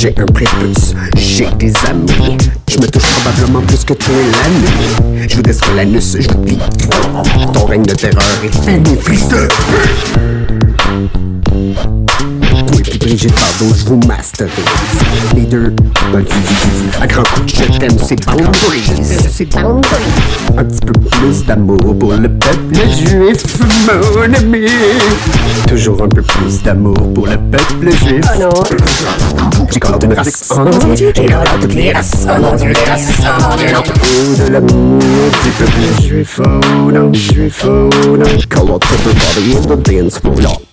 J'ai un prépuce, j'ai des amis. Je me touche probablement plus que toi la nuit. Je vous descends l'anus, je vous dis. Ton règne de terreur est fini, fils de Bardot, je vous masterise. Les deux, le cul À grand coup de je t'aime, c'est boundaries. C'est boundaries. Un petit peu plus d'amour pour le peuple juif, mon ami. Toujours un peu plus d'amour pour le peuple juif. Oh non. J'ai collé une race en entier. J'ai collé toutes les races. Oh mon dieu, les races. Oh mon dieu. Oh, de l'amour du peuple juif. Oh non, juif. Oh non. Call out everybody in the dance floor.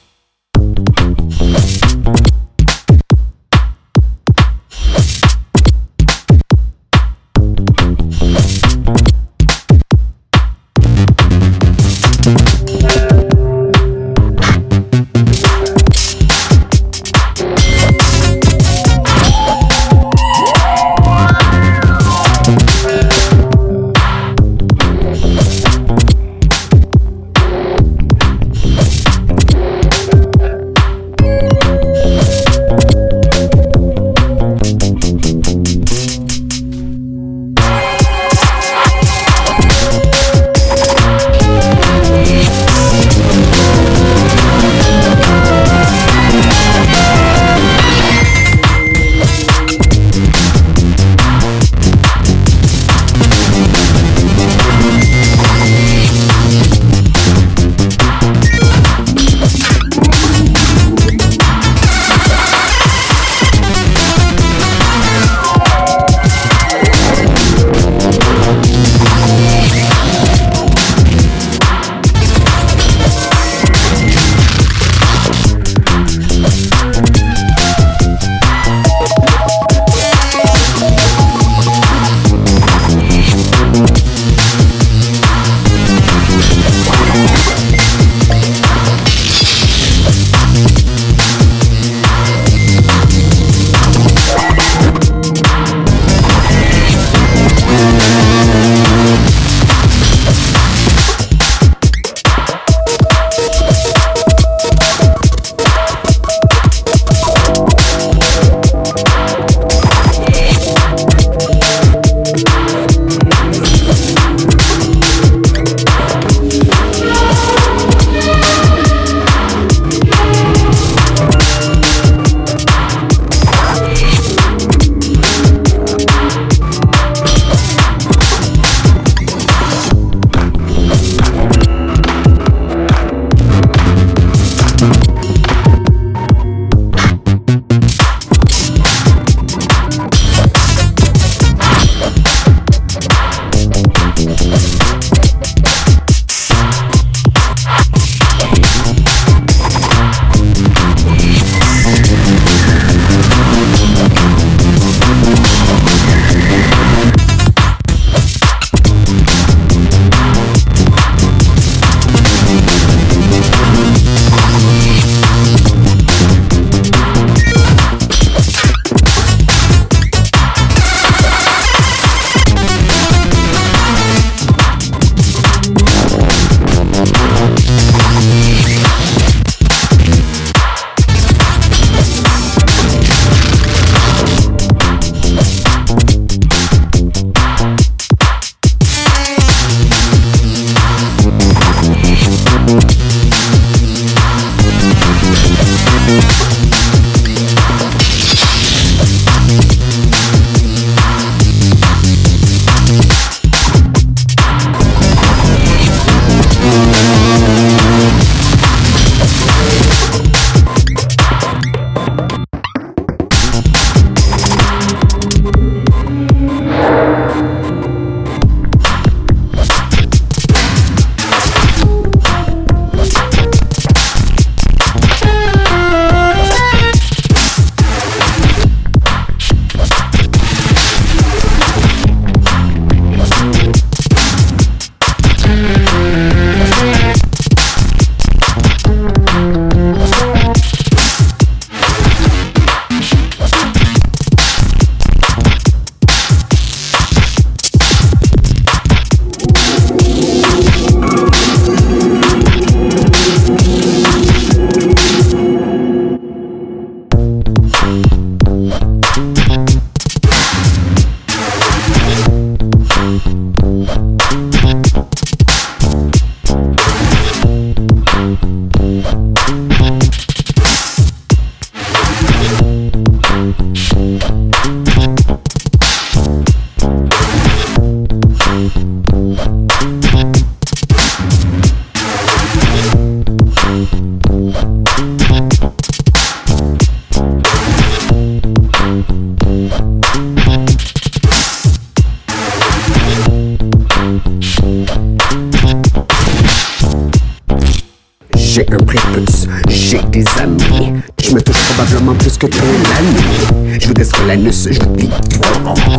Des amis. Je me touche probablement plus que ton ami. Je vous descends l'anus, je vous dis.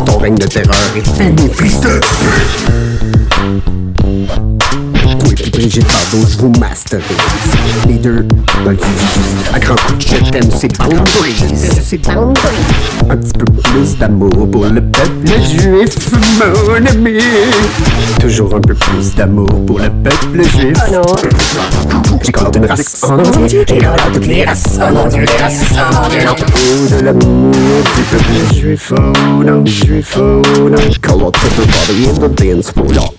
Ton règne de terreur est fini, fils de et puis Brigitte Bardot, je vous masterise. Les deux dans le. À grand coup de je t'aime, c'est boundaries. C'est boundaries. Un petit peu plus d'amour pour le peuple juif, mon ami. Toujours un peu plus d'amour pour le peuple juif. J'ai encore une race en entier. J'ai encore toutes les races en entier. Les races en entier. Oh, de l'amour du peuple juif. Oh non, juif. Oh non. Call out to the body in the dance floor.